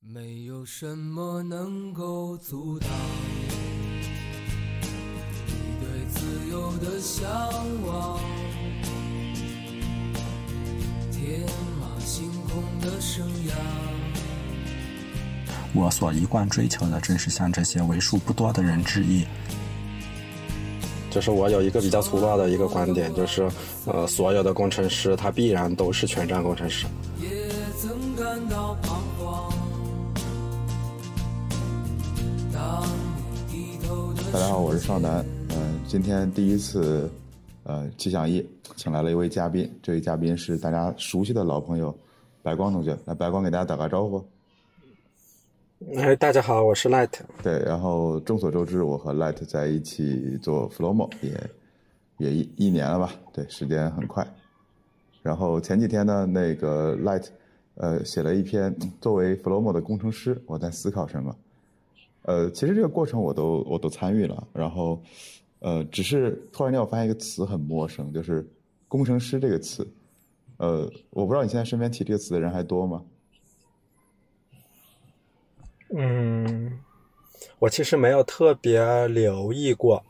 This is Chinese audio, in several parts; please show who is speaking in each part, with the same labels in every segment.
Speaker 1: 没有什么能够阻挡你对自由的向往，天马行空的生涯。
Speaker 2: 我所一贯追求的，正是向这些为数不多的人致意。
Speaker 3: 就是我有一个比较粗暴的一个观点，就是，呃，所有的工程师他必然都是全站工程师。
Speaker 4: 大家好，我是少南。嗯、今天第一次，呃，气象一请来了一位嘉宾，这位嘉宾是大家熟悉的老朋友白光同学。来，白光给大家打个招呼。
Speaker 3: 哎，大家好，我是 Light。
Speaker 4: 对，然后众所周知，我和 Light 在一起做 Flomo 也也一一年了吧？对，时间很快。然后前几天呢，那个 Light 呃写了一篇作为 Flomo 的工程师我在思考什么。呃，其实这个过程我都我都参与了，然后呃，只是突然间我发现一个词很陌生，就是工程师这个词。呃，我不知道你现在身边提这个词的人还多吗？
Speaker 3: 嗯，我其实没有特别留意过。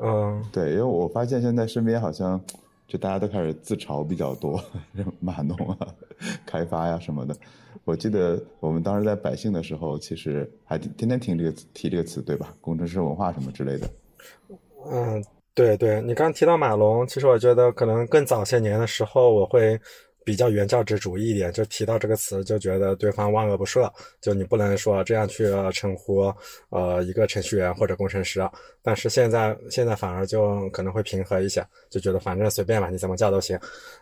Speaker 3: 嗯，
Speaker 4: 对，因为我发现现在身边好像就大家都开始自嘲比较多，马龙啊、开发呀、什么的。我记得我们当时在百姓的时候，其实还天天天听这个词提这个词，对吧？工程师文化什么之类的。
Speaker 3: 嗯，对对，你刚提到马龙，其实我觉得可能更早些年的时候，我会比较原教旨主义一点，就提到这个词就觉得对方万恶不赦，就你不能说这样去称呼呃一个程序员或者工程师。但是现在现在反而就可能会平和一些，就觉得反正随便吧，你怎么叫都行，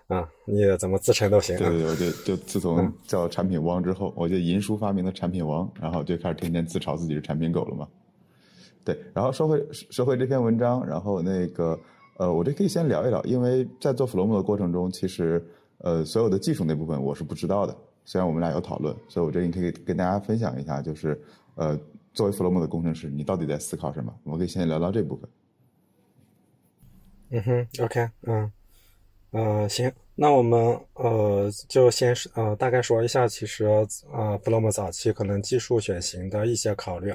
Speaker 3: 啊、你怎么自称都行。
Speaker 4: 对对对，我就就自从叫产品汪之后，我就银叔发明的产品王，然后就开始天天自嘲自己是产品狗了嘛。对，然后说回说回这篇文章，然后那个呃，我这可以先聊一聊，因为在做 Flomo 的过程中，其实呃所有的技术那部分我是不知道的，虽然我们俩有讨论，所以我这里可以跟大家分享一下，就是呃作为 Flomo 的工程师，你到底在思考什么？我们可以先聊聊这部分。
Speaker 3: 嗯哼，OK，嗯，呃，行，那我们呃就先是呃大概说一下，其实呃 Flomo 早期可能技术选型的一些考虑，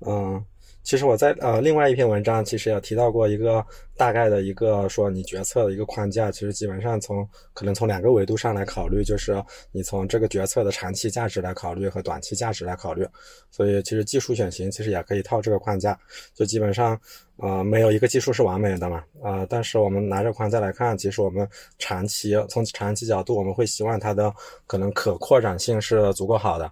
Speaker 3: 嗯、其实我在呃另外一篇文章其实也提到过一个大概的一个说你决策的一个框架，其实基本上从可能从两个维度上来考虑，就是你从这个决策的长期价值来考虑和短期价值来考虑，所以其实技术选型其实也可以套这个框架，就基本上呃没有一个技术是完美的嘛，呃但是我们拿着框架来看，其实我们长期从长期角度，我们会希望它的可能可扩展性是足够好的。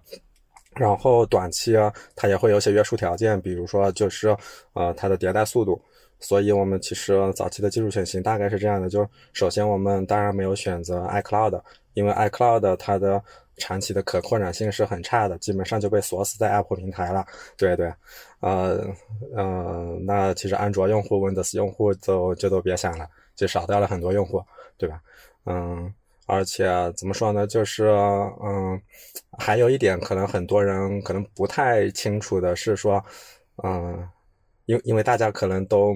Speaker 3: 然后短期啊，它也会有些约束条件，比如说就是呃它的迭代速度。所以我们其实早期的技术选型大概是这样的，就首先我们当然没有选择 iCloud，因为 iCloud 它的长期的可扩展性是很差的，基本上就被锁死在 Apple 平台了。对对，呃呃，那其实安卓用户、Windows 用户就就都别想了，就少掉了很多用户，对吧？嗯。而且怎么说呢？就是嗯，还有一点可能很多人可能不太清楚的是说，嗯，因因为大家可能都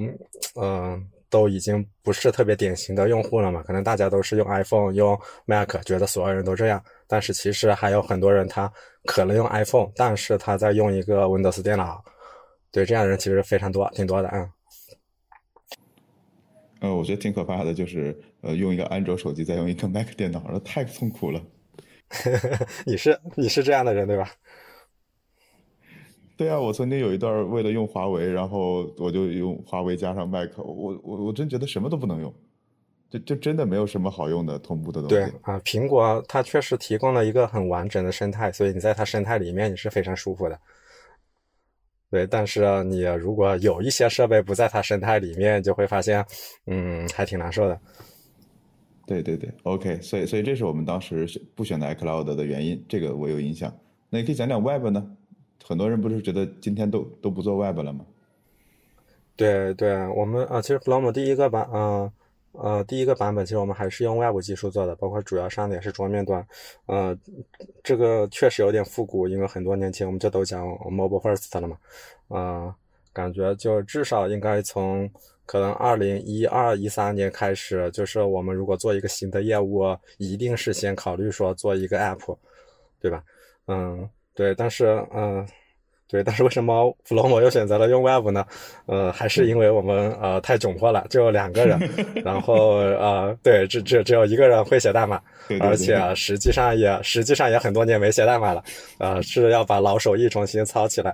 Speaker 3: 嗯都已经不是特别典型的用户了嘛，可能大家都是用 iPhone、用 Mac，觉得所有人都这样。但是其实还有很多人他可能用 iPhone，但是他在用一个 Windows 电脑。对，这样的人其实非常多，挺多的。嗯
Speaker 4: 呃，我觉得挺可怕的，就是呃，用一个安卓手机再用一个 Mac 电脑，那太痛苦了。
Speaker 3: 你是你是这样的人对吧？
Speaker 4: 对啊，我曾经有一段为了用华为，然后我就用华为加上 Mac，我我我真觉得什么都不能用，就就真的没有什么好用的同步的东西。
Speaker 3: 对啊，苹果它确实提供了一个很完整的生态，所以你在它生态里面你是非常舒服的。对，但是你如果有一些设备不在它生态里面，就会发现，嗯，还挺难受的。
Speaker 4: 对对对，OK，所以所以这是我们当时不选择 iCloud 的原因，这个我有印象。那你可以讲讲 Web 呢？很多人不是觉得今天都都不做 Web 了吗？
Speaker 3: 对对，我们啊，其实 Flom 第一个版，呃呃，第一个版本其实我们还是用 Web 技术做的，包括主要上的也是桌面端。呃，这个确实有点复古，因为很多年前我们就都讲 Mobile First 了嘛。呃，感觉就至少应该从可能二零一二一三年开始，就是我们如果做一个新的业务，一定是先考虑说做一个 App，对吧？嗯。对，但是嗯。呃对，但是为什么 Flomo 又选择了用 Web 呢？呃，还是因为我们呃太窘迫了，只有两个人，然后呃，对，只只只有一个人会写代码，而且实际上也实际上也很多年没写代码了，呃，是要把老手艺重新操起来。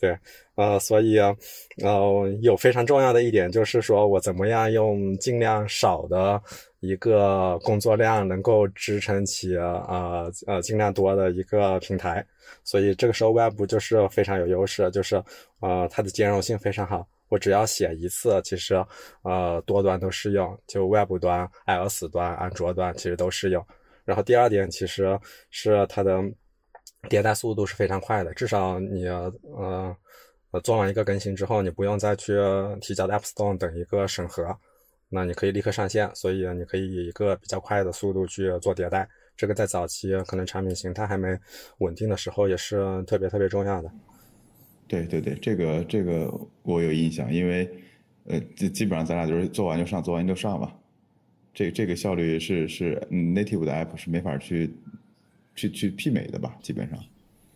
Speaker 3: 对，呃，所以呃，有非常重要的一点就是说我怎么样用尽量少的一个工作量，能够支撑起呃呃尽量多的一个平台。所以这个时候，Web 就是非常有优势，就是呃，它的兼容性非常好。我只要写一次，其实呃多端都适用，就 Web 端、iOS 端、安卓端其实都适用。然后第二点，其实是它的迭代速度是非常快的，至少你呃做完一个更新之后，你不用再去提交 App Store 等一个审核，那你可以立刻上线。所以你可以以一个比较快的速度去做迭代。这个在早期可能产品形态还没稳定的时候，也是特别特别重要的。
Speaker 4: 对对对，这个这个我有印象，因为呃，基基本上咱俩就是做完就上，做完就上吧。这这个效率是是 native 的 app 是没法去去去媲美的吧？基本上。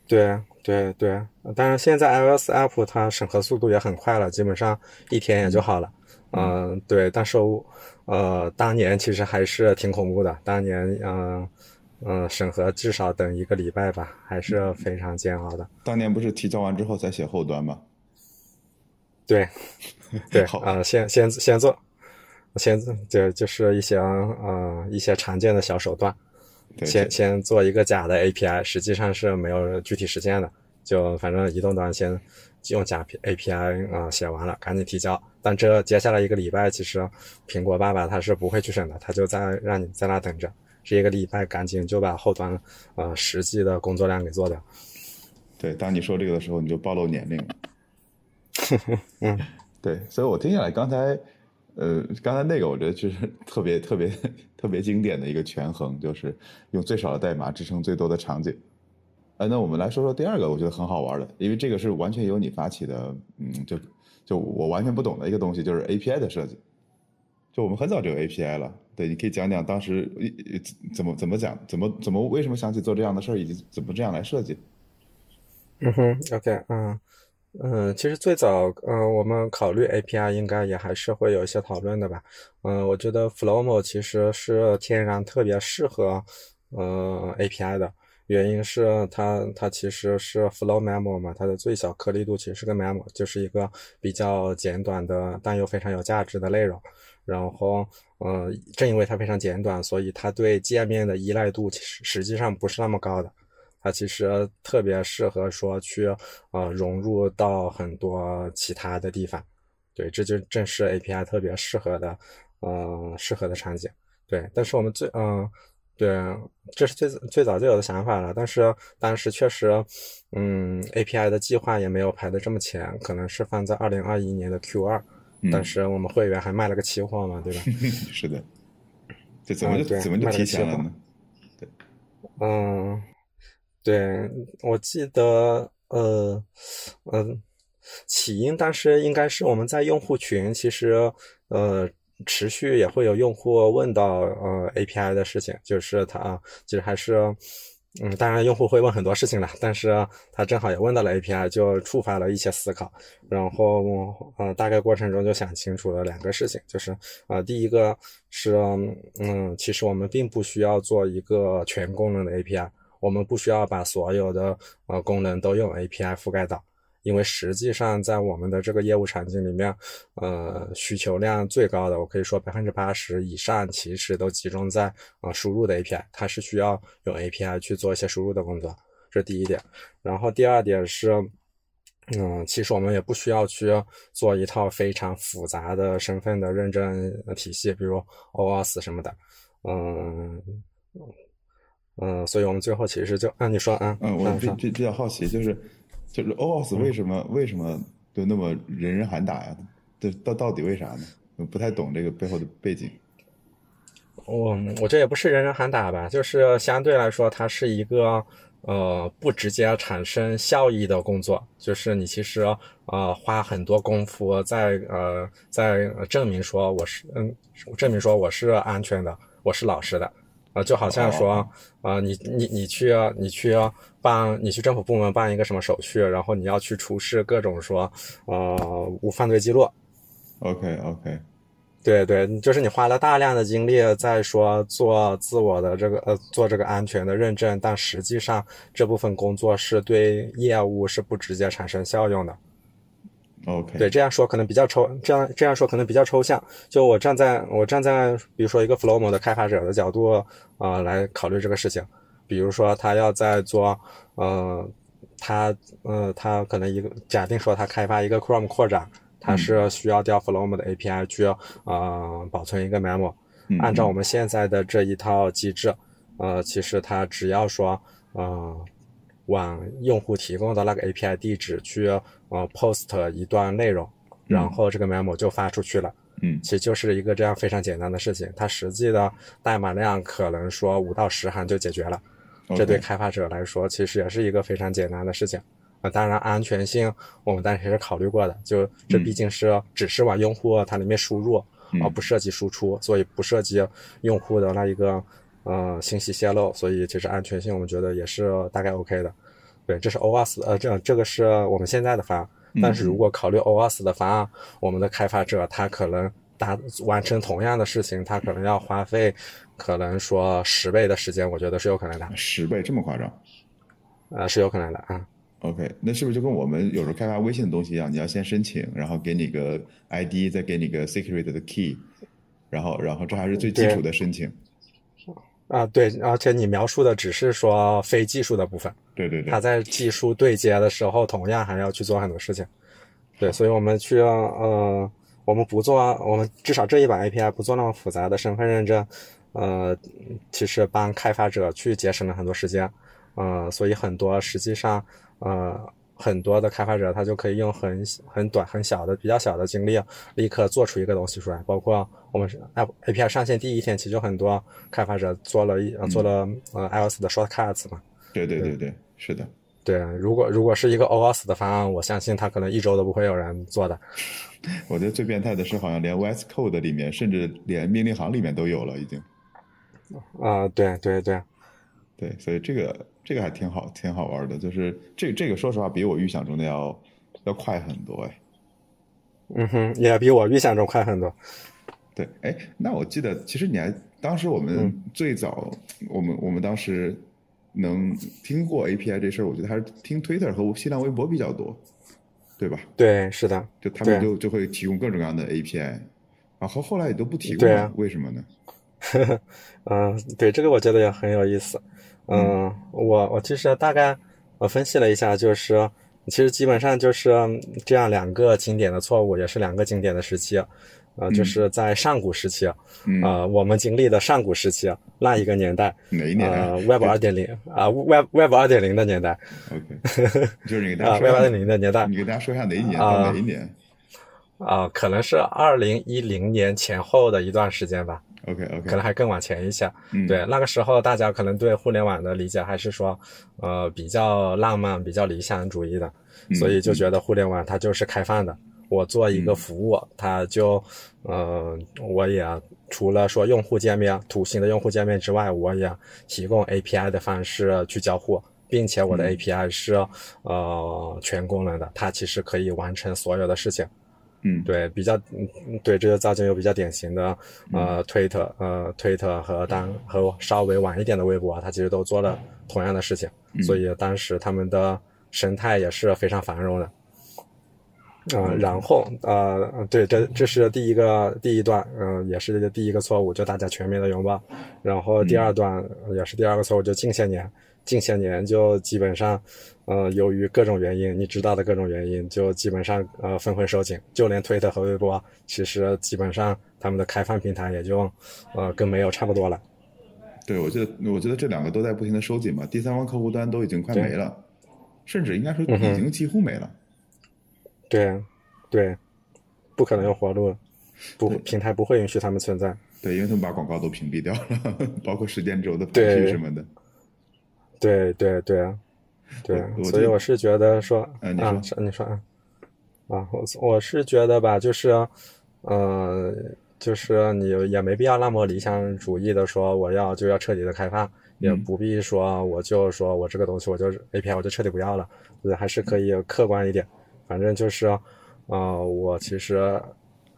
Speaker 3: 对对对，当然现在 iOS app 它审核速度也很快了，基本上一天也就好了。嗯，对，但是呃，当年其实还是挺恐怖的，当年嗯。嗯，审核至少等一个礼拜吧，还是非常煎熬的。
Speaker 4: 当年不是提交完之后才写后端吗？
Speaker 3: 对，对，啊，先先先做，先就就是一些呃一些常见的小手段，先先做一个假的 API，实际上是没有具体实现的，就反正移动端先用假 API 啊写完了，赶紧提交。但这接下来一个礼拜，其实苹果爸爸他是不会去审的，他就在让你在那等着。这一个礼拜，赶紧就把后端呃实际的工作量给做掉。
Speaker 4: 对，当你说这个的时候，你就暴露年龄了。
Speaker 3: 嗯，
Speaker 4: 对，所以我听下来，刚才呃，刚才那个，我觉得就是特别特别特别经典的一个权衡，就是用最少的代码支撑最多的场景。哎，那我们来说说第二个，我觉得很好玩的，因为这个是完全由你发起的，嗯，就就我完全不懂的一个东西，就是 API 的设计。就我们很早就有 API 了。对，你可以讲讲当时怎么怎么讲，怎么怎么为什么想起做这样的事儿，以及怎么这样来设计。
Speaker 3: 嗯哼，OK，嗯嗯，其实最早嗯，我们考虑 API 应该也还是会有一些讨论的吧。嗯，我觉得 Flomo 其实是天然特别适合呃 API 的，原因是它它其实是 Flow Memo 嘛，它的最小颗粒度其实是个 Memo，就是一个比较简短的但又非常有价值的内容。然后，呃，正因为它非常简短，所以它对界面的依赖度其实实际上不是那么高的。它其实特别适合说去呃融入到很多其他的地方。对，这就正是 API 特别适合的，呃，适合的场景。对，但是我们最，嗯，对，这是最最早就有的想法了。但是当时确实，嗯，API 的计划也没有排的这么前，可能是放在二零二一年的 Q 二。当时我们会员还卖了个期货嘛，对吧？
Speaker 4: 是的，这怎么就怎么就提前了呢？对，
Speaker 3: 嗯，对，我记得，呃，嗯，起因当时应该是我们在用户群，其实，呃，持续也会有用户问到，呃，API 的事情，就是他其实还是。嗯，当然，用户会问很多事情了，但是他正好也问到了 API，就触发了一些思考。然后，呃，大概过程中就想清楚了两个事情，就是，呃，第一个是，嗯，其实我们并不需要做一个全功能的 API，我们不需要把所有的呃功能都用 API 覆盖到。因为实际上，在我们的这个业务场景里面，呃，需求量最高的，我可以说百分之八十以上，其实都集中在啊输入的 API，它是需要用 API 去做一些输入的工作，这是第一点。然后第二点是，嗯，其实我们也不需要去做一套非常复杂的身份的认证体系，比如 OAuth 什么的，嗯嗯，所以我们最后其实就，啊，你说，啊
Speaker 4: 嗯，我比比比较好奇，就是。就是 OAuth 为什么为什么就那么人人喊打呀？这到到底为啥呢？我不太懂这个背后的背景。
Speaker 3: 我我这也不是人人喊打吧，就是相对来说，它是一个呃不直接产生效益的工作。就是你其实呃花很多功夫在呃在证明说我是嗯证明说我是安全的，我是老实的。呃，就好像说，呃，你你你去你去办，你去政府部门办一个什么手续，然后你要去出示各种说，呃，无犯罪记录。
Speaker 4: OK OK，
Speaker 3: 对对，就是你花了大量的精力在说做自我的这个呃做这个安全的认证，但实际上这部分工作是对业务是不直接产生效用的。
Speaker 4: OK，
Speaker 3: 对，这样说可能比较抽，这样这样说可能比较抽象。就我站在我站在比如说一个 Flomo 的开发者的角度啊、呃来考虑这个事情，比如说他要在做呃他呃他可能一个假定说他开发一个 Chrome 扩展，他是需要调 Flomo 的 API 去呃保存一个 memo。
Speaker 4: 嗯
Speaker 3: 按照我们现在的这一套机制，呃，其实他只要说呃往用户提供的那个 API 地址去呃 post 一段内容，然后这个 memo 就发出去了。
Speaker 4: 嗯
Speaker 3: 其实就是一个这样非常简单的事情，它实际的代码量可能说五到十行就解决了。这对开发者来说，其实也是一个非常简单的事情。啊、当然安全性我们当时也是考虑过的，就这毕竟是只是往用户它里面输入，而不涉及输出，所以不涉及用户的那一个呃信息泄露，所以其实安全性我们觉得也是大概 OK 的。对，这是 OAuth，呃，这这个是我们现在的方案。但是如果考虑 OAuth 的方案，我们的开发者他可能达完成同样的事情，他可能要花费可能说十倍的时间，我觉得是有可能的，
Speaker 4: 十倍这么夸张
Speaker 3: 呃，是有可能的啊。
Speaker 4: ？OK，那是不是就跟我们有时候开发微信的东西一样？你要先申请，然后给你个 ID，再给你个 secret 的 key，然后然后这还是最基础的申请。
Speaker 3: 啊，对，而且你描述的只是说非技术的部分，
Speaker 4: 对对对
Speaker 3: 它，在技术对接的时候，同样还要去做很多事情。对，所以我们去呃，我们不做，我们至少这一版 API 不做那么复杂的身份认证，呃，其实帮开发者去节省了很多时间，呃，所以很多实际上呃很多的开发者他就可以用很很短很小的比较小的精力，立刻做出一个东西出来。包括我们是 App API 上线第一天，其实就很多开发者做了做了呃 iOS 的 shortcuts 嘛。
Speaker 4: 对对对对，是的。
Speaker 3: 对，如果如果是一个 OAuth 的方案，我相信他可能一周都不会有人做的。
Speaker 4: 我觉得最变态的是，好像连 VS Code 里面，甚至连命令行里面都有了，已经。
Speaker 3: 啊、对对对，
Speaker 4: 对，所以这个这个还挺好，挺好玩的。就是这这个，说实话，比我预想中的要要快很多哎。
Speaker 3: 嗯哼，也比我预想中快很多。
Speaker 4: 对，哎，那我记得，其实你还当时我们最早，我们我们当时能听过 API 这事儿，我觉得还是听 Twitter 和新浪微博比较多，对吧？
Speaker 3: 对，是的，
Speaker 4: 就他们就就会提供各种各样的 API，然后后来也都不提供
Speaker 3: 对啊
Speaker 4: 了，为什么呢？
Speaker 3: 嗯、对，这个我觉得也很有意思。嗯，我我其实大概我分析了一下，就是其实基本上就是这样两个经典的错误，也是两个经典的时期。呃，就是在上古时期，
Speaker 4: 嗯，
Speaker 3: 呃，我们经历的上古时期那一个年代，
Speaker 4: 哪一年
Speaker 3: 呃，Web 二点零啊，Web Web 二点零的年代
Speaker 4: ？OK，就是你给大
Speaker 3: 啊
Speaker 4: 家说
Speaker 3: ，Web 二点零的年代
Speaker 4: 你给大家说一下哪一年
Speaker 3: 啊
Speaker 4: 到哪一年
Speaker 3: 啊，可能是二零一零年前后的一段时间吧。
Speaker 4: ？OK OK，可
Speaker 3: 能还更往前一些。
Speaker 4: 嗯，
Speaker 3: 对，那个时候大家可能对互联网的理解还是说，呃，比较浪漫、比较理想主义的，
Speaker 4: 嗯
Speaker 3: 所以就觉得互联网它就是开放的。我做一个服务，它就，呃，我也除了说用户界面、图形的用户界面之外，我也提供 API 的方式去交互，并且我的
Speaker 4: 嗯
Speaker 3: API 是、呃全功能的，它其实可以完成所有的事情。
Speaker 4: 嗯，
Speaker 3: 对，比较对，这就造就有比较典型的呃推特呃推特和当和稍微晚一点的微博，它其实都做了同样的事情，所以当时他们的生态也是非常繁荣的。呃，然后呃，对，这这是第一个第一段，嗯、也是第一个错误，就大家全面的拥抱。然后第二段、呃也是第二个错误，就近些年，近些年就基本上，呃，由于各种原因，你知道的各种原因，就基本上呃纷纷收紧，就连推特和微博，其实基本上他们的开放平台也就呃跟没有差不多了。
Speaker 4: 对，我觉得我觉得这两个都在不停的收紧嘛，第三方客户端都已经快没了，甚至应该说
Speaker 3: 嗯
Speaker 4: 已经几乎没了。
Speaker 3: 对，对，不可能有活路了，不平台不会允许他们存在。
Speaker 4: 对，因为他们把广告都屏蔽掉了，包括时间轴的排序什么的。
Speaker 3: 对对对对
Speaker 4: 我，我记得
Speaker 3: 所以我是觉得说，
Speaker 4: 嗯你说
Speaker 3: 啊，你说啊，啊，我我是觉得吧，就是，呃，就是你也没必要那么理想主义的说我要就要彻底的开放，也不必说我就说我这个东西我就 API 我就彻底不要了，还是可以客观一点。反正就是，呃，我其实，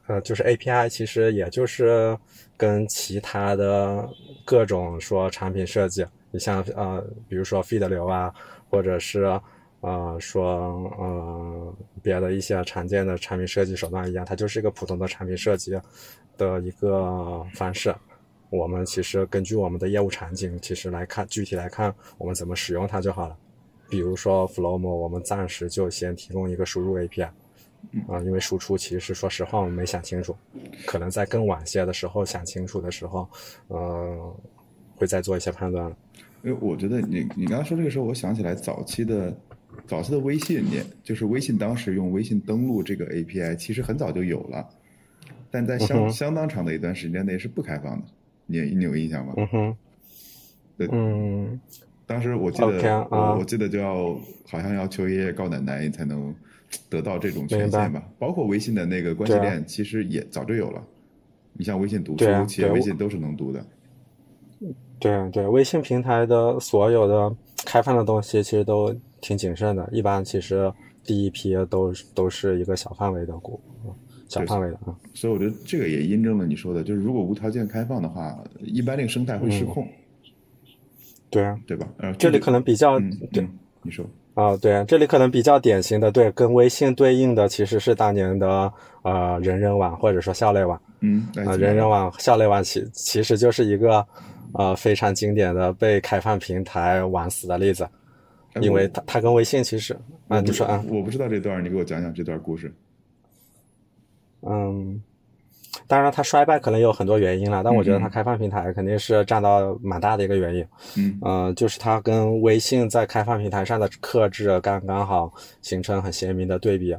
Speaker 3: 呃，就是 API 其实也就是跟其他的各种说产品设计，你像呃，比如说 feed 流啊，或者是。呃，说呃别的一些常见的产品设计手段一样，它就是一个普通的产品设计的一个方式。我们其实根据我们的业务场景，其实来看具体来看，我们怎么使用它就好了。比如说 Flowmo，我们暂时就先提供一个输入 API，啊，因为输出其实说实话我们没想清楚，可能在更晚些的时候想清楚的时候，呃，会再做一些判断。
Speaker 4: 因为我觉得你你刚刚说这个时候，我想起来早期的。早期的微信你，就是微信当时用微信登录这个 API，其实很早就有了，但在相相当长的一段时间内是不开放的。你你有印象吗？
Speaker 3: 嗯哼。
Speaker 4: 对。
Speaker 3: 嗯。
Speaker 4: 当时我记得，我我记得就要好像要求爷爷告奶奶才能得到这种权限吧。包括微信的那个关系链，其实也早就有了。你像微信读书、企业微信都是能读的。
Speaker 3: 对对，微信平台的所有的开放的东西，其实都。挺谨慎的，一般其实第一批都都是一个小范围的股，小范围的啊。
Speaker 4: 所以我觉得这个也印证了你说的，就是如果无条件开放的话，一般这个生态会失控。
Speaker 3: 对啊，
Speaker 4: 对吧？
Speaker 3: 这里可能比较
Speaker 4: 对你说
Speaker 3: 啊，对，这里可能比较典型的，对，跟微信对应的其实是当年的呃人人网或者说校内网。
Speaker 4: 嗯，
Speaker 3: 啊，人人网、校内网其其实就是一个呃非常经典的被开放平台玩死的例子。因为它它跟微信其实啊，你说啊，
Speaker 4: 我不知道这段，你给我讲讲这段故事。
Speaker 3: 嗯，当然它衰败可能有很多原因了，但我觉得它开放平台肯定是占到蛮大的一个原因。
Speaker 4: 嗯，
Speaker 3: 呃，就是它跟微信在开放平台上的克制刚刚好形成很鲜明的对比。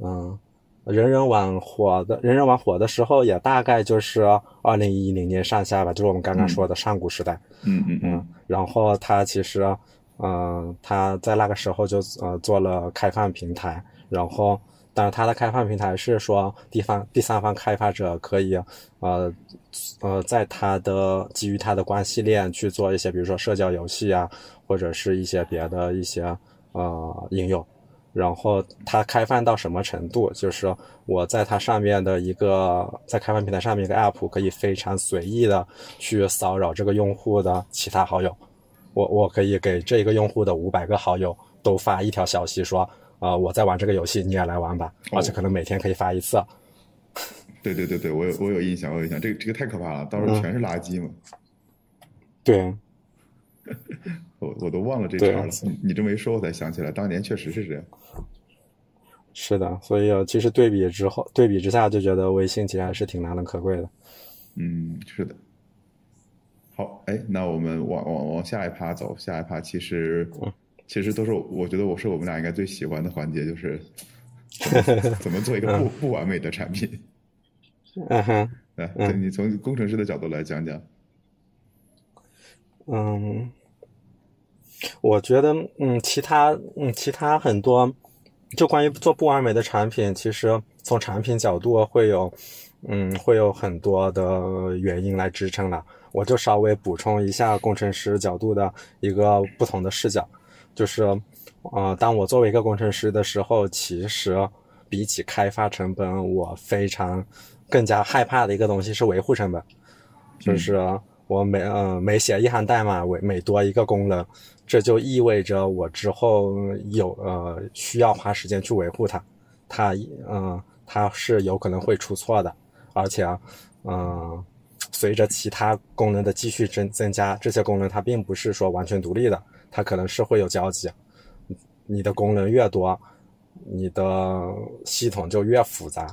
Speaker 3: 嗯，人人网火的，人人网火的时候也大概就是二零一零年上下吧，就是我们刚刚说的上古时代。
Speaker 4: 嗯嗯嗯，
Speaker 3: 然后他其实。嗯，他在那个时候就呃做了开放平台，然后，但是他的开放平台是说地方第三方开发者可以呃呃在他的基于他的关系链去做一些，比如说社交游戏啊，或者是一些别的一些呃应用，然后它开放到什么程度？就是我在它上面的一个在开放平台上面一个 app 可以非常随意的去骚扰这个用户的其他好友。我我可以给这个用户的五百个好友都发一条消息，说，啊，我在玩这个游戏，你也来玩吧，而且可能每天可以发一次。
Speaker 4: 对对对对，我有我有印象，我有印象，这个这个太可怕了，到时候全是垃圾嘛。
Speaker 3: 对。
Speaker 4: 我我都忘了这茬了，你你这么一说，我才想起来，当年确实是这样。
Speaker 3: 是的，所以其实对比之后，对比之下，就觉得微信其实还是挺难能可贵的。
Speaker 4: 嗯，是的。好，哎，那我们往往往下一趴走，下一趴其实其实都是我觉得我是我们俩应该最喜欢的环节，就是怎么 做一个不不完美的产品。
Speaker 3: 嗯哼，
Speaker 4: 来，你从工程师的角度来讲讲。
Speaker 3: 嗯，我觉得，嗯，其他，嗯，其他很多，就关于做不完美的产品，其实从产品角度会有，嗯，会有很多的原因来支撑的。我就稍微补充一下工程师角度的一个不同的视角，就是，呃，当我作为一个工程师的时候，其实比起开发成本，我非常更加害怕的一个东西是维护成本，就是我每呃每写一行代码，每每多一个功能，这就意味着我之后有呃需要花时间去维护它，它嗯它是有可能会出错的，而且嗯。随着其他功能的继续增增加，这些功能它并不是说完全独立的，它可能是会有交集。你的功能越多，你的系统就越复杂，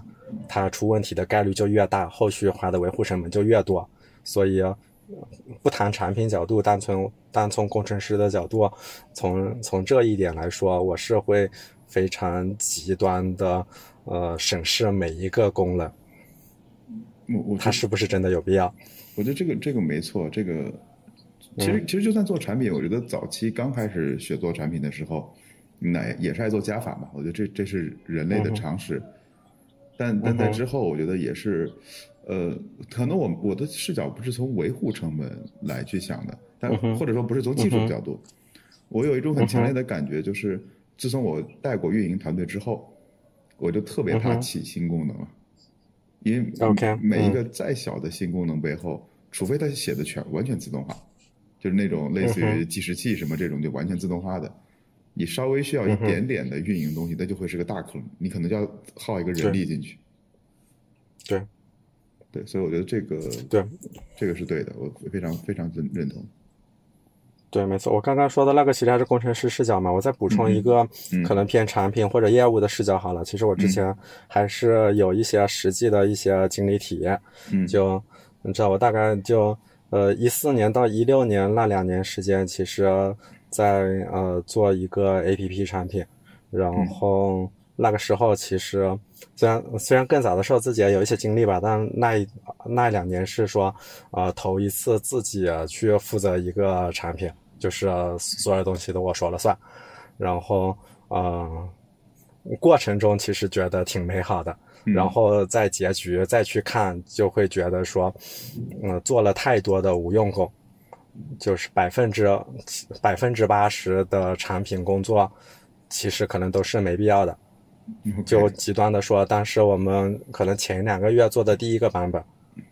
Speaker 3: 它出问题的概率就越大，后续花的维护成本就越多。所以，不谈产品角度，单从单从工程师的角度，从从这一点来说，我是会非常极端的呃审视每一个功能。
Speaker 4: 我我
Speaker 3: 它是不是真的有必要？
Speaker 4: 我觉得这个这个没错，这个其实其实就算做产品，我觉得早期刚开始学做产品的时候，那也是爱做加法嘛。我觉得这这是人类的常识。但但在之后，我觉得也是，呃，可能我我的视角不是从维护成本来去想的，但或者说不是从技术角度，我有一种很强烈
Speaker 3: 嗯
Speaker 4: 的感觉，就是自从我带过运营团队之后，我就特别怕起新功能了，因为每一个
Speaker 3: 嗯
Speaker 4: 再小的新功能背后，除非它写的全完全自动化，就是那种类似于计时器什么这种就完全自动化的，你稍微需要一点点的运营东西，那就会是个大坑，你可能就要耗一个人力进去。
Speaker 3: 对
Speaker 4: 对，所以我觉得这个
Speaker 3: 对
Speaker 4: 这个是对的，我非常非常认认同。
Speaker 3: 对，没错。我刚刚说的那个其实还是工程师视角嘛，我再补充一个
Speaker 4: 嗯
Speaker 3: 可能偏产品或者业务的视角好了。其实我之前还是有一些实际的一些经历体验，
Speaker 4: 嗯，
Speaker 3: 就你知道，我大概就呃一四年到一六年那两年时间，其实在呃做一个 A P P 产品，然后那个时候其实虽然虽然更早的时候自己也有一些经历吧，但那一那两年是说呃头一次自己去负责一个产品，就是所有东西都我说了算，然后呃过程中其实觉得挺美好的。
Speaker 4: 嗯
Speaker 3: 然后在结局再去看，就会觉得说，嗯，做了太多的无用功，就是百分之百分之八十的产品工作，其实可能都是没必要的。就极端的说，当时我们可能前两个月做的第一个版本，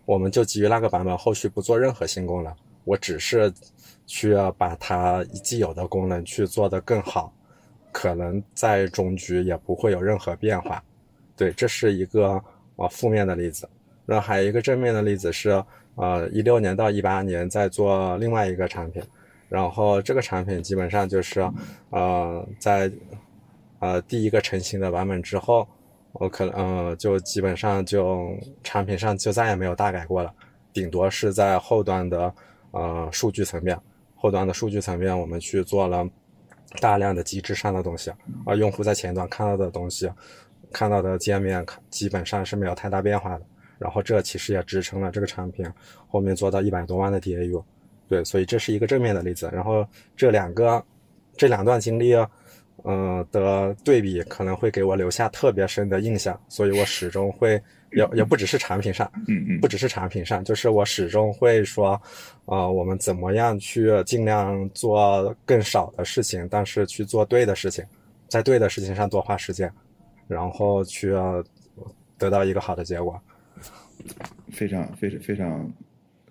Speaker 3: 我们就基于那个版本，后续不做任何新功能，我只是去把它既有的功能去做得更好，可能在中局也不会有任何变化。对，这是一个呃负面的例子。然后还有一个正面的例子是，呃，一六年到一八年在做另外一个产品，然后这个产品基本上就是，呃，在呃第一个成型的版本之后，我可能呃就基本上就产品上就再也没有大改过了，顶多是在后端的呃数据层面，后端的数据层面我们去做了大量的机制上的东西，而用户在前端看到的东西。看到的界面基本上是没有太大变化的，然后这其实也支撑了这个产品后面做到一百多万的 DAU，对，所以这是一个正面的例子。然后这两个这两段经历，呃的对比可能会给我留下特别深的印象，所以我始终会也也不只是产品上，
Speaker 4: 嗯嗯，
Speaker 3: 不只是产品上，就是我始终会说，呃，我们怎么样去尽量做更少的事情，但是去做对的事情，在对的事情上多花时间。然后去得到一个好的结果，
Speaker 4: 非常非常非常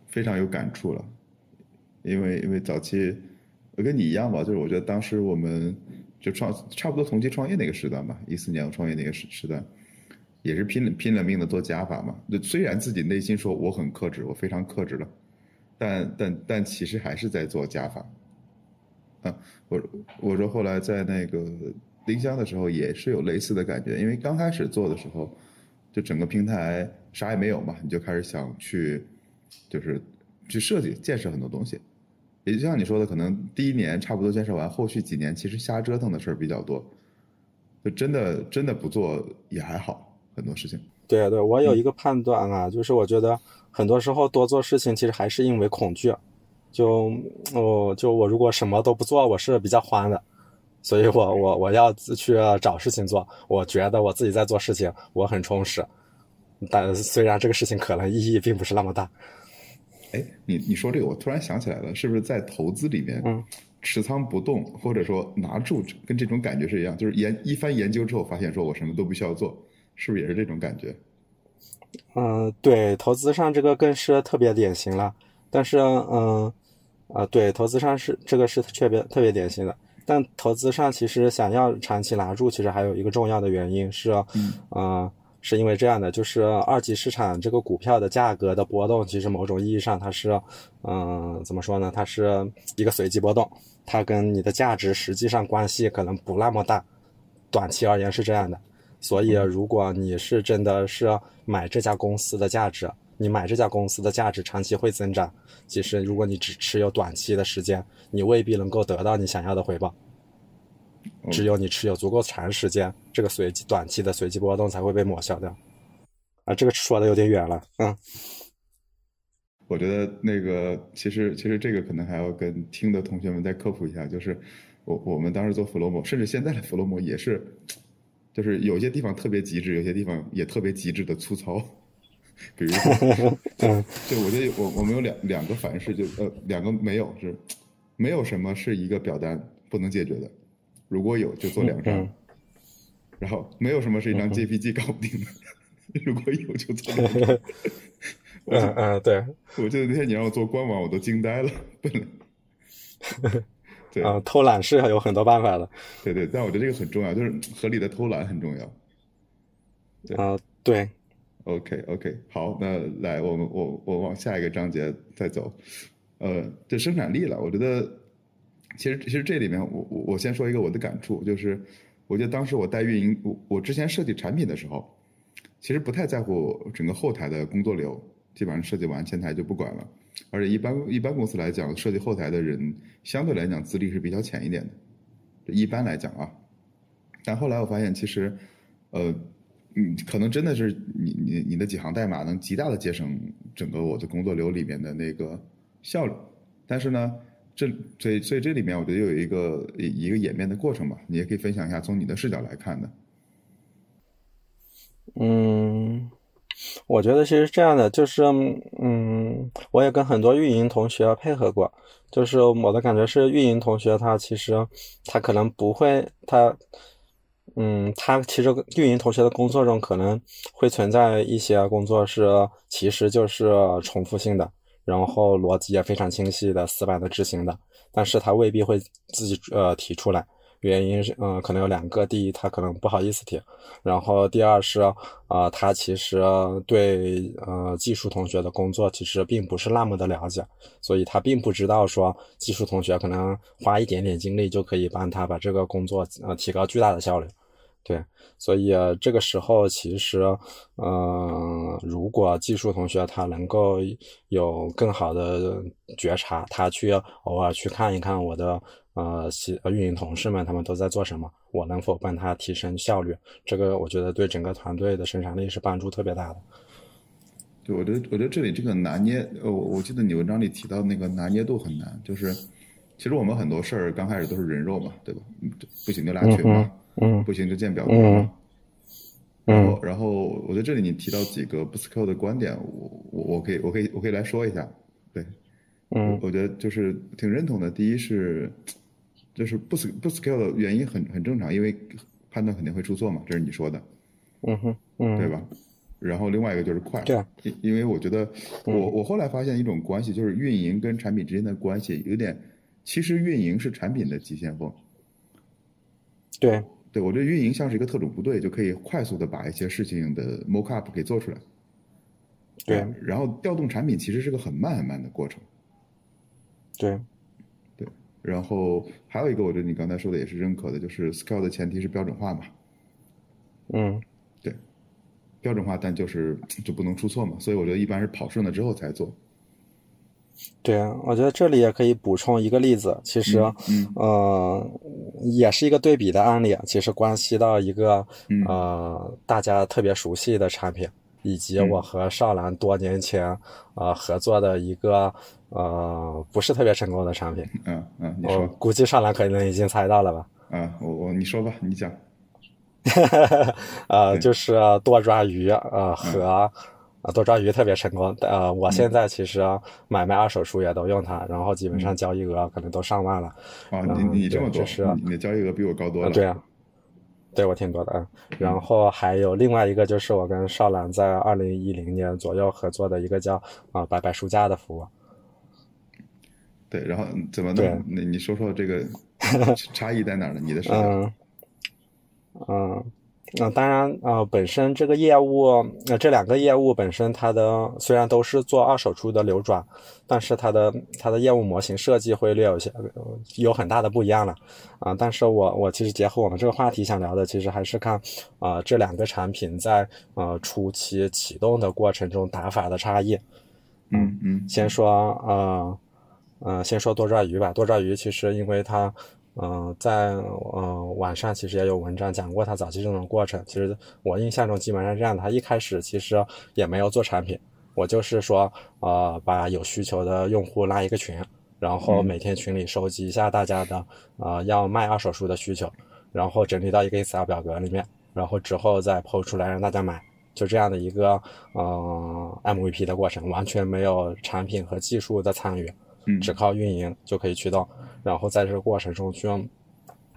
Speaker 4: 非常有感触了，因为因为早期我跟你一样吧，就是我觉得当时我们就创差不多同期创业那个时段吧，一四年我创业那个时时段，也是拼了拼了命的做加法嘛。就虽然自己内心说我很克制，我非常克制了，但但但其实还是在做加法。啊，我我说后来在那个。丁香的时候也是有类似的感觉，因为刚开始做的时候，就整个平台啥也没有嘛，你就开始想去，就是去设计建设很多东西。也就像你说的，可能第一年差不多建设完，后续几年其实瞎折腾的事儿比较多，就真的真的不做也还好，很多事情。
Speaker 3: 对对，我有一个判断啊，就是我觉得很多时候多做事情，其实还是因为恐惧。就我就我如果什么都不做，我是比较慌的。所以我我我要去找事情做，我觉得我自己在做事情，我很充实，但虽然这个事情可能意义并不是那么大。
Speaker 4: 哎，你你说这个，我突然想起来了，是不是在投资里面，
Speaker 3: 嗯，
Speaker 4: 持仓不动或者说拿住，跟这种感觉是一样，就是研一番研究之后发现说我什么都不需要做，是不是也是这种感觉？
Speaker 3: 嗯，对，投资上这个更是特别典型了。但是，嗯，啊，对，投资上是这个是特别特别典型的。但投资上其实想要长期拿住，其实还有一个重要的原因是，
Speaker 4: 嗯，
Speaker 3: 呃，是因为这样的，就是二级市场这个股票的价格的波动，其实某种意义上它是，嗯、呃，怎么说呢？它是一个随机波动，它跟你的价值实际上关系可能不那么大，短期而言是这样的。所以，如果你是真的是买这家公司的价值，你买这家公司的价值长期会增长。其实，如果你只持有短期的时间，你未必能够得到你想要的回报。只有你持有足够长时间，这个随机短期的随机波动才会被抹消掉。啊，这个说的有点远了，嗯。
Speaker 4: 我觉得那个其实其实这个可能还要跟听的同学们再科普一下，就是我我们当时做 Flomo，甚至现在的 Flomo 也是，就是有些地方特别极致，有些地方也特别极致的粗糙。比如说，就我觉得我我们有两两个凡事，就呃两个没有是，没有什么是一个表单不能解决的，如果有就做两张，然后没有什么是一张 JPG 搞不定的，如果有就做两张。
Speaker 3: 嗯嗯，对，
Speaker 4: 我记得那天你让我做官网，我都惊呆了，本来。对
Speaker 3: 啊，偷懒是有很多办法的。
Speaker 4: 对对，但我觉得这个很重要，就是合理的偷懒很重要。对
Speaker 3: 啊，对。
Speaker 4: OK OK，好，那来，我们我我往下一个章节再走。呃，这生产力了，我觉得其实其实这里面我我我先说一个我的感触，就是我觉得当时我带运营，我我之前设计产品的时候，其实不太在乎整个后台的工作流，基本上设计完前台就不管了。而且一般一般公司来讲，设计后台的人相对来讲资历是比较浅一点的，一般来讲啊。但后来我发现，其实呃。嗯，可能真的是你你你的几行代码能极大的节省整个我的工作流里面的那个效率，但是呢，这所以所以这里面我觉得有一个一个演变的过程吧，你也可以分享一下从你的视角来看的。
Speaker 3: 嗯，我觉得其实这样的就是嗯，我也跟很多运营同学配合过，就是我的感觉是运营同学他其实他可能不会他。嗯，他其实运营同学的工作中可能会存在一些工作是其实就是重复性的，然后逻辑也非常清晰的死板的执行的，但是他未必会自己呃提出来。原因是，嗯，可能有两个。第一，他可能不好意思提；然后第二是，呃，他其实对呃技术同学的工作其实并不是那么的了解，所以他并不知道说技术同学可能花一点点精力就可以帮他把这个工作呃提高巨大的效率。对，所以这个时候其实，嗯，如果技术同学他能够有更好的觉察，他去偶尔去看一看我的。呃，系运营同事们他们都在做什么？我能否帮他提升效率？这个我觉得对整个团队的生产力是帮助特别大的。
Speaker 4: 对，我觉得我觉得这里这个拿捏，呃，我我记得你文章里提到那个拿捏度很难，就是其实我们很多事儿刚开始都是人肉嘛，对吧？不行就拉群嘛，嗯，不行就建表格嗯。然后然后我在这里你提到几个不 skill 的观点，我我我可以我可以我可以来说一下，对，
Speaker 3: 嗯，
Speaker 4: 我觉得就是挺认同的。第一是。就是不 s 不 scale 的原因很很正常，因为判断肯定会出错嘛，这是你说的，
Speaker 3: 嗯哼，嗯，
Speaker 4: 对吧？然后另外一个就是快，
Speaker 3: 对，
Speaker 4: 因因为我觉得我我后来发现一种关系，就是运营跟产品之间的关系有点，其实运营是产品的急先锋，
Speaker 3: 对，
Speaker 4: 对我觉得运营像是一个特种部队，就可以快速的把一些事情的 mock up 给做出来，
Speaker 3: 对，
Speaker 4: 然后调动产品其实是个很慢很慢的过程，
Speaker 3: 对。
Speaker 4: 然后还有一个，我觉得你刚才说的也是认可的，就是 scale 的前提是标准化嘛。
Speaker 3: 嗯，
Speaker 4: 对，标准化，但就是 就不能出错嘛。所以我觉得一般是跑顺了之后才做。
Speaker 3: 对啊，我觉得这里也可以补充一个例子，其实，呃，也是一个对比的案例，其实关系到一个呃大家特别熟悉的产品。以及我和少兰多年前，呃合作的一个呃不是特别成功的产品。
Speaker 4: 嗯嗯，你说，
Speaker 3: 估计少兰可能已经猜到了吧？
Speaker 4: 嗯，我我你说吧，你讲。
Speaker 3: 呃，就是多抓鱼，呃和多抓鱼特别成功。呃，我现在其实买卖二手书也都用它，然后基本上交易额可能都上万了。
Speaker 4: 啊，你你这么
Speaker 3: 多，
Speaker 4: 你的交易额比我高多了。
Speaker 3: 对啊。对我挺多的啊，然后还有另外一个就是我跟少兰在二零一零年左右合作的一个叫啊白白书架的服务。
Speaker 4: 对，然后怎么弄？你你说说这个 差异在哪儿呢？你的视角？
Speaker 3: 嗯。嗯。那当然，呃，本身这个业务，那这两个业务本身，它的虽然都是做二手书的流转，但是它的它的业务模型设计会略有些有很大的不一样了，啊，但是我我其实结合我们这个话题想聊的，其实还是看啊这两个产品在呃初期启动的过程中打法的差异。
Speaker 4: 嗯嗯，
Speaker 3: 先说呃呃先说多抓鱼吧，多抓鱼其实因为它。嗯，在嗯网上其实也有文章讲过他早期这种过程。其实我印象中基本上这样的，它一开始其实也没有做产品，我就是说，呃，把有需求的用户拉一个群，然后每天群里收集一下大家的呃要卖二手书的需求，然后整理到一个 Excel 表格里面，然后之后再抛出来让大家买，就这样的一个呃 MVP 的过程，完全没有产品和技术的参与，
Speaker 4: 嗯。
Speaker 3: 只靠运营就可以驱动，然后在这个过程中去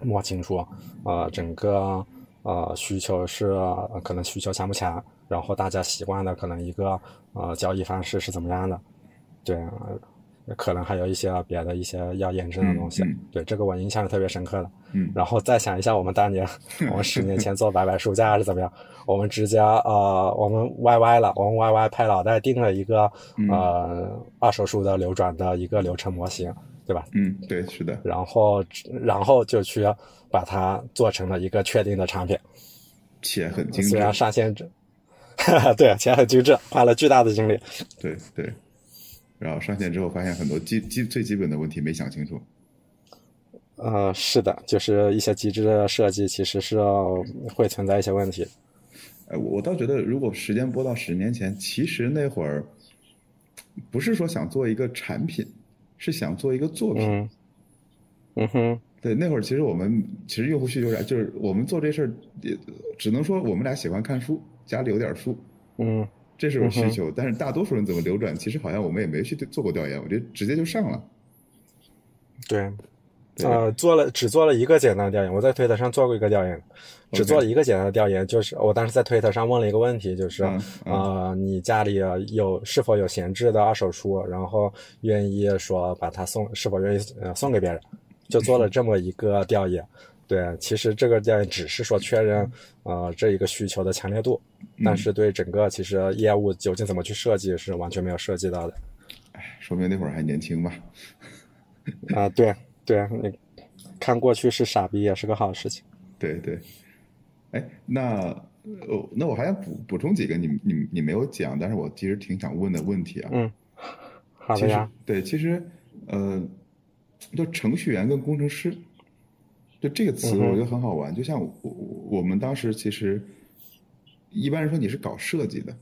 Speaker 3: 摸清楚，呃，整个呃需求是、呃可能需求强不强，然后大家习惯的可能一个呃交易方式是怎么样的，对，呃可能还有一些别的一些要验证的东西，
Speaker 4: 嗯嗯
Speaker 3: 对这个我印象是特别深刻的。
Speaker 4: 嗯
Speaker 3: 然后再想一下，我们当年，我们十年前做白白书架是怎么样？我们直接呃，我们 YY 了，我们 YY 拍脑袋定了一个
Speaker 4: 嗯
Speaker 3: 呃二手书的流转的一个流程模型，对吧？
Speaker 4: 嗯，对，是的，
Speaker 3: 然后然后就去把它做成了一个确定的产品，
Speaker 4: 且很精致
Speaker 3: 虽，然上线之，对，且很精致，花了巨大的精力。
Speaker 4: 对对。然后上线之后发现很多基基最基本的问题没想清楚，
Speaker 3: 呃，是的，就是一些机制的设计其实是会存在一些问题。
Speaker 4: 哎，我我倒觉得，如果时间拨到十年前，其实那会儿不是说想做一个产品，是想做一个作品。
Speaker 3: 嗯，嗯哼，
Speaker 4: 对，那会儿其实我们其实用户需求啥，就是我们做这事儿也只能说我们俩喜欢看书，家里有点书，
Speaker 3: 嗯。
Speaker 4: 这是有需求。但是大多数人怎么流转，其实好像我们也没去做过调研，我觉得直接就上了。
Speaker 3: 对，
Speaker 4: 对
Speaker 3: 呃，做了只做了一个简单的调研，我在推特上做过一个调研，只做了一个简单的调研，就是我当时在推特上问了一个问题，就是、
Speaker 4: 嗯嗯
Speaker 3: 呃，你家里有是否有闲置的二手书，然后愿意说把它送，是否愿意呃送给别人，就做了这么一个调研。对，其实这个调研只是说确认呃这一个需求的强烈度，但是对整个其实业务究竟怎么去设计是完全没有涉及到的。
Speaker 4: 说明那会儿还年轻吧？
Speaker 3: 啊、对对，你看过去是傻逼也是个好事情。
Speaker 4: 对对。哎，那哦，那我还想补补充几个你你你没有讲，但是我其实挺想问的问题啊。
Speaker 3: 嗯，好的呀。
Speaker 4: 对，其实呃，就程序员跟工程师，就这个词我觉得很好玩。就像我我我们当时其实一般人说你是搞设计的，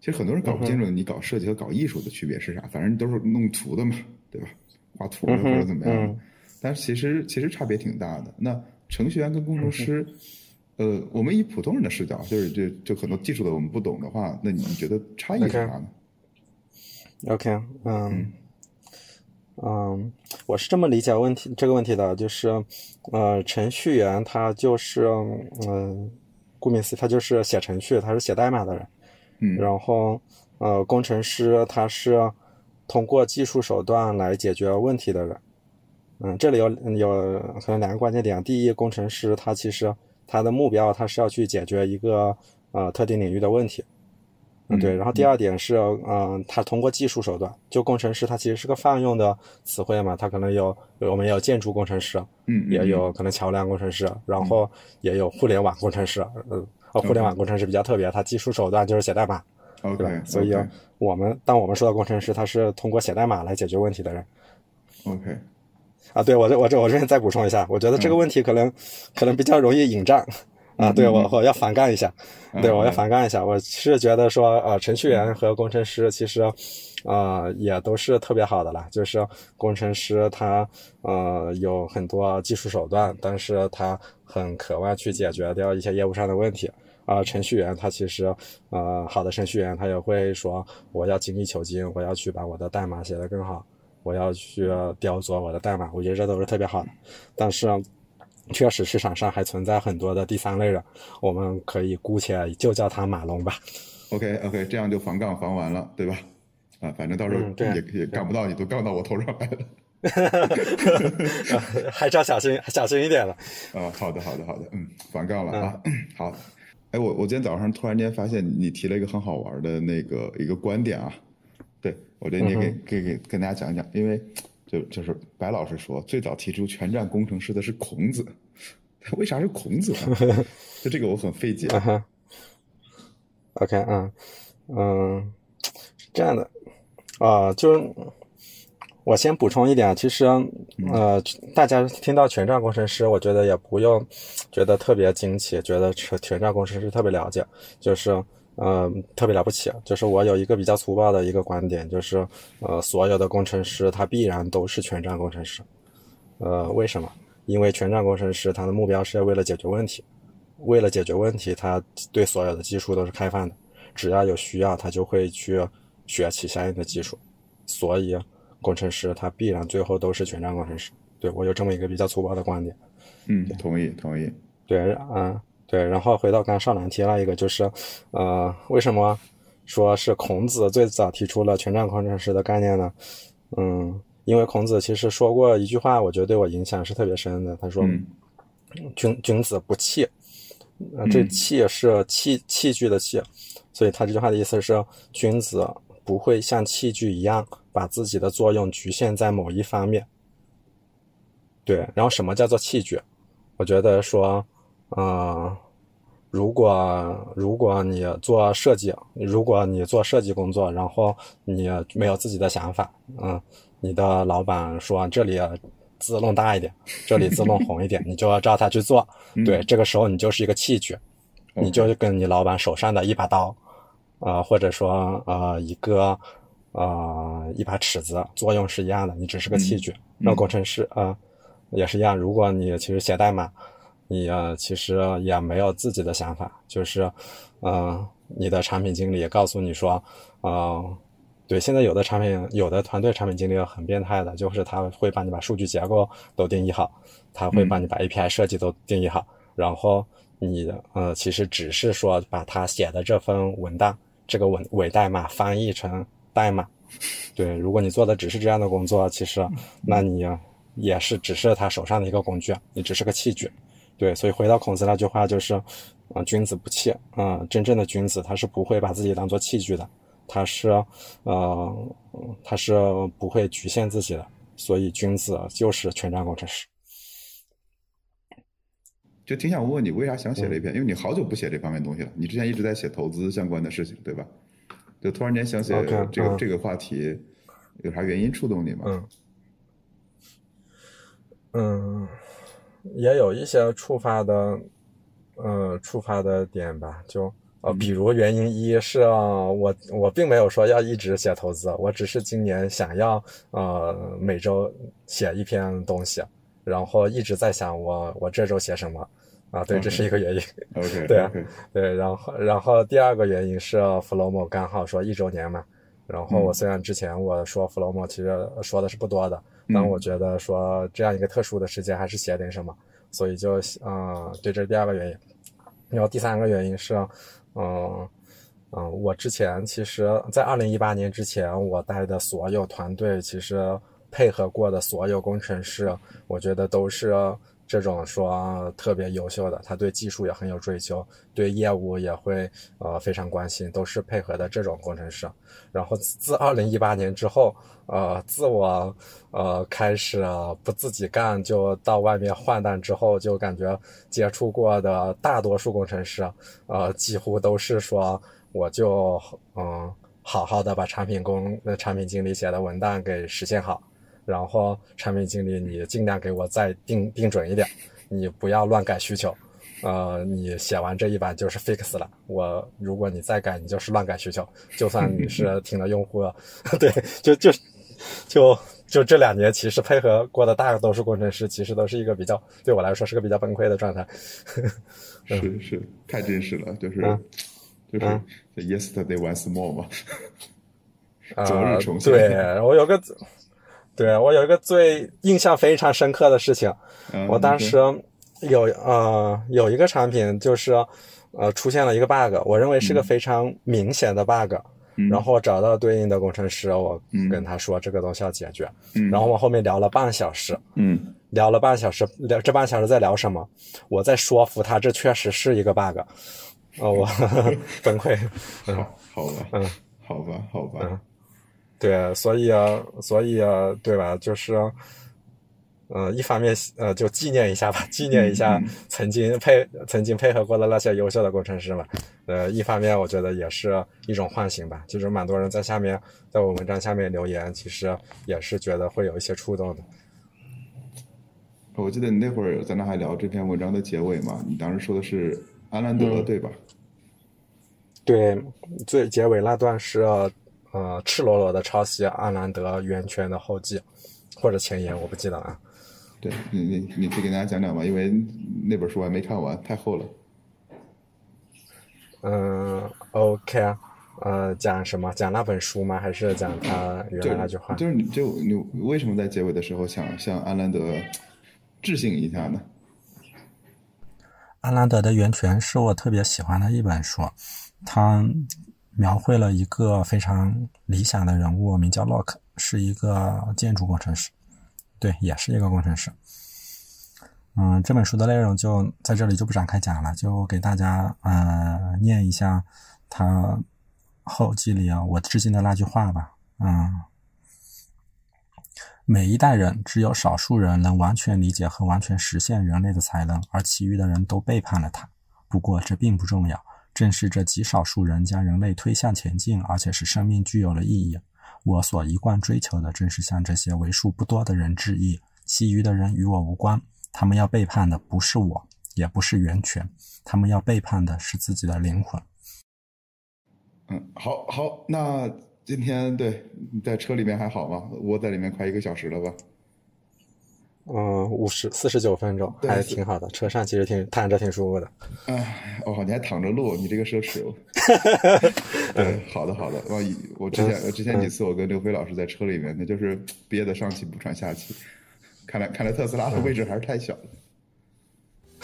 Speaker 4: 其实很多人搞不清楚你搞设计和搞艺术的区别是啥，反正都是弄图的嘛，对吧？画图或者怎么样但是其实其实差别挺大的。那程序员跟工程师，呃，我们以普通人的视角，就是就就很多技术的我们不懂的话，那你觉得差异是啥呢
Speaker 3: ？OK，嗯，嗯，我是这么理解问题这个问题的，就是，呃，程序员他就是，嗯、顾名思义，他就是写程序，他是写代码的人。
Speaker 4: 嗯
Speaker 3: 然后，呃，工程师他是通过技术手段来解决问题的人。嗯，这里有有可能两个关键点。第一，工程师他其实他的目标他是要去解决一个呃特定领域的问题。嗯，对。然后第二点是，嗯、他通过技术手段，就工程师他其实是个泛用的词汇嘛，他可能有我们有建筑工程师，
Speaker 4: 嗯，
Speaker 3: 也有可能桥梁工程师，然后也有互联网工程师，呃，呃互联网工程师比较特别，他技术手段就是写代码对吧？所以我们当我们说到工程师，他是通过写代码来解决问题的人
Speaker 4: OK，
Speaker 3: 啊。对我这我这我这边再补充一下，我觉得这个问题可能、可能比较容易引战啊。对我我要反干一下，对我要反干一下，我是觉得说呃，程序员和工程师其实。呃，也都是特别好的啦。就是工程师他呃有很多技术手段，但是他很渴望去解决掉一些业务上的问题。啊、程序员他其实呃好的程序员他也会说我要精益求精，我要去把我的代码写得更好，我要去雕琢我的代码，我觉得这都是特别好的。但是确实市场上还存在很多的第三类人，我们可以姑且就叫他马龙吧。
Speaker 4: OK OK，这样就防杠防完了，对吧？啊，反正到时候
Speaker 3: 嗯
Speaker 4: 也、也干不到，你都杠到我头上来了。
Speaker 3: 还是要小心小心一点了。
Speaker 4: 啊，好的好的好的，嗯，反杠了啊，好。哎，我我今天早上突然间发现你提了一个很好玩的那个一个观点啊，对我觉得你也给给给跟大家讲讲，因为就就是白老师说最早提出全站工程师的是孔子，为啥是孔子呢？就这个我很费解。
Speaker 3: ，OK，啊嗯，是这样的，啊、就是我先补充一点，其实呃，大家听到全站工程师，我觉得也不用觉得特别惊奇，觉得全全站工程师特别了解，就是呃特别了不起。就是我有一个比较粗暴的一个观点，就是呃所有的工程师他必然都是全站工程师，呃为什么？因为全站工程师他的目标是为了解决问题。为了解决问题，他对所有的技术都是开放的，只要有需要，他就会去学起相应的技术。所以，工程师他必然最后都是全站工程师。对我有这么一个比较粗暴的观点。
Speaker 4: 嗯，同意同意。
Speaker 3: 对，嗯，对。然后回到刚上南提了一个，就是呃，为什么说是孔子最早提出了全站工程师的概念呢？嗯，因为孔子其实说过一句话，我觉得对我影响是特别深的。他说：“君君子不器。”呃，这器是器器具的器，所以他这句话的意思是，君子不会像器具一样把自己的作用局限在某一方面。对，然后什么叫做器具？我觉得说，呃，如果如果你做设计，如果你做设计工作，然后你没有自己的想法，嗯，你的老板说这里字弄大一点，这里字弄红一点，你就要照他去做。对，这个时候你就是一个器具，你就跟你老板手上的一把刀，啊，或者说呃一个呃一把尺子，作用是一样的，你只是个器具。那工程师啊。也是一样，如果你其实写代码，你其实也没有自己的想法，就是，嗯，你的产品经理告诉你说，嗯，对，现在有的产品，有的团队产品经理很变态的，就是他会帮你把数据结构都定义好，他会帮你把 API 设计都定义好，然后你，呃，其实只是说把他写的这份文档，这个文伪代码翻译成代码，对，如果你做的只是这样的工作，其实，那你。也是只是他手上的一个工具，你只是个器具，对，所以回到孔子那句话就是，啊，君子不器，啊，真正的君子他是不会把自己当做器具的，他是，呃，他是不会局限自己的，所以君子就是全站工程师。
Speaker 4: 就挺想问问你，为啥想写这篇？因为你好久不写这方面东西了，你之前一直在写投资相关的事情，对吧？就突然间想写这个这个话题，有啥原因触动你吗？
Speaker 3: 嗯。嗯，也有一些触发的，呃，触发的点吧。就呃，比如原因一是我我并没有说要一直写投资，我只是今年想要呃每周写一篇东西，然后一直在想我我这周写什么啊？对，这是一个原因。
Speaker 4: OK，
Speaker 3: 对对，然后然后第二个原因是 Flomo 刚好说一周年嘛，然后我虽然之前我说 Flomo 其实说的是不多的。但我觉得说这样一个特殊的时间还是写点什么，所以就嗯，对，这是第二个原因。然后第三个原因是，嗯嗯，我之前其实，在二零一八年之前，我带的所有团队，其实配合过的所有工程师，我觉得都是。这种说特别优秀的，他对技术也很有追求，对业务也会呃非常关心，都是配合的这种工程师。然后自二零一八年之后，呃，自我呃开始不自己干，就到外面换单之后，就感觉接触过的大多数工程师，呃，几乎都是说我就嗯好好的把产品工那产品经理写的文档给实现好。然后产品经理，你尽量给我再定定准一点，你不要乱改需求。呃，你写完这一版就是 fix 了。我如果你再改，你就是乱改需求。就算你是 听了用户，对，就就就就这两年，其实配合过的大多数工程师，其实都是一个比较对我来说是个比较崩溃的状态。
Speaker 4: 是是，太真实了，就是就是 yesterday once more 嘛。昨日重现。
Speaker 3: 对我有个。对我有一个最印象非常深刻的事情，我当时有呃有一个产品就是呃出现了一个 bug，我认为是个非常明显的 bug，然后找到对应的工程师，我跟他说这个东西要解决，然后我后面聊了半小时，
Speaker 4: 嗯，
Speaker 3: 聊了半小时，聊这半小时在聊什么？我在说服他这确实是一个 bug，哦，我 崩溃，
Speaker 4: 好，好吧，嗯，好吧，好吧。
Speaker 3: 对，所以啊，所以啊，对吧？就是，呃，一方面呃，就纪念一下吧，纪念一下曾经配曾经配合过的那些优秀的工程师们。呃，一方面我觉得也是一种唤醒吧。其实蛮多人在下面，在我文章下面留言，其实也是觉得会有一些触动的。
Speaker 4: 我记得你那会儿在那还聊这篇文章的结尾嘛？你当时说的是安兰德对吧？
Speaker 3: 对，最结尾那段是。呃，赤裸裸的抄袭阿兰德源泉的后记，或者前言，我不记得了。
Speaker 4: 对你，你你去给大家讲讲吧，因为那本书还没看完，太厚了。
Speaker 5: 嗯，OK 啊，呃，讲什么？讲那本书吗？还是讲他原来那句话？
Speaker 4: 就是你就你为什么在结尾的时候想向阿兰德致敬一下呢？
Speaker 3: 阿兰德的《源泉》是我特别喜欢的一本书，它描绘了一个非常理想的人物，名叫洛克，是一个建筑工程师，对，也是一个工程师。嗯，这本书的内容就在这里就不展开讲了，就给大家呃念一下他后记里啊我致敬的那句话吧。嗯，每一代人只有少数人能完全理解和完全实现人类的才能，而其余的人都背叛了他。不过这并不重要，正是这极少数人将人类推向前进，而且使生命具有了意义。我所一贯追求的正是向这些为数不多的人致意，其余的人与我无关。他们要背叛的不是我，也不是源泉，他们要背叛的是自己的灵魂。
Speaker 4: 嗯，好，好，那今天对你在车里面还好吗？窝在里面快一个小时了吧？
Speaker 5: 嗯，五十四十九分钟，还挺好的。车上其实挺躺着挺舒服的。
Speaker 4: 哎，哦，你还躺着录，你这个奢侈哦。对，好的，好的。我我之前我之前几次我跟刘飞老师在车里面，那就是 憋得上气不喘下气。看来看来特斯拉的位置还是太小了。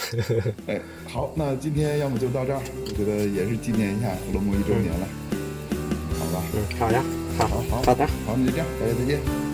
Speaker 4: 哎，好，那今天要么就到这儿，我觉得也是纪念一下弗洛姆一周年了，好吧？
Speaker 5: 嗯，好呀，好，
Speaker 4: 好，
Speaker 5: 好的，
Speaker 4: 好，那就这样，大家再见。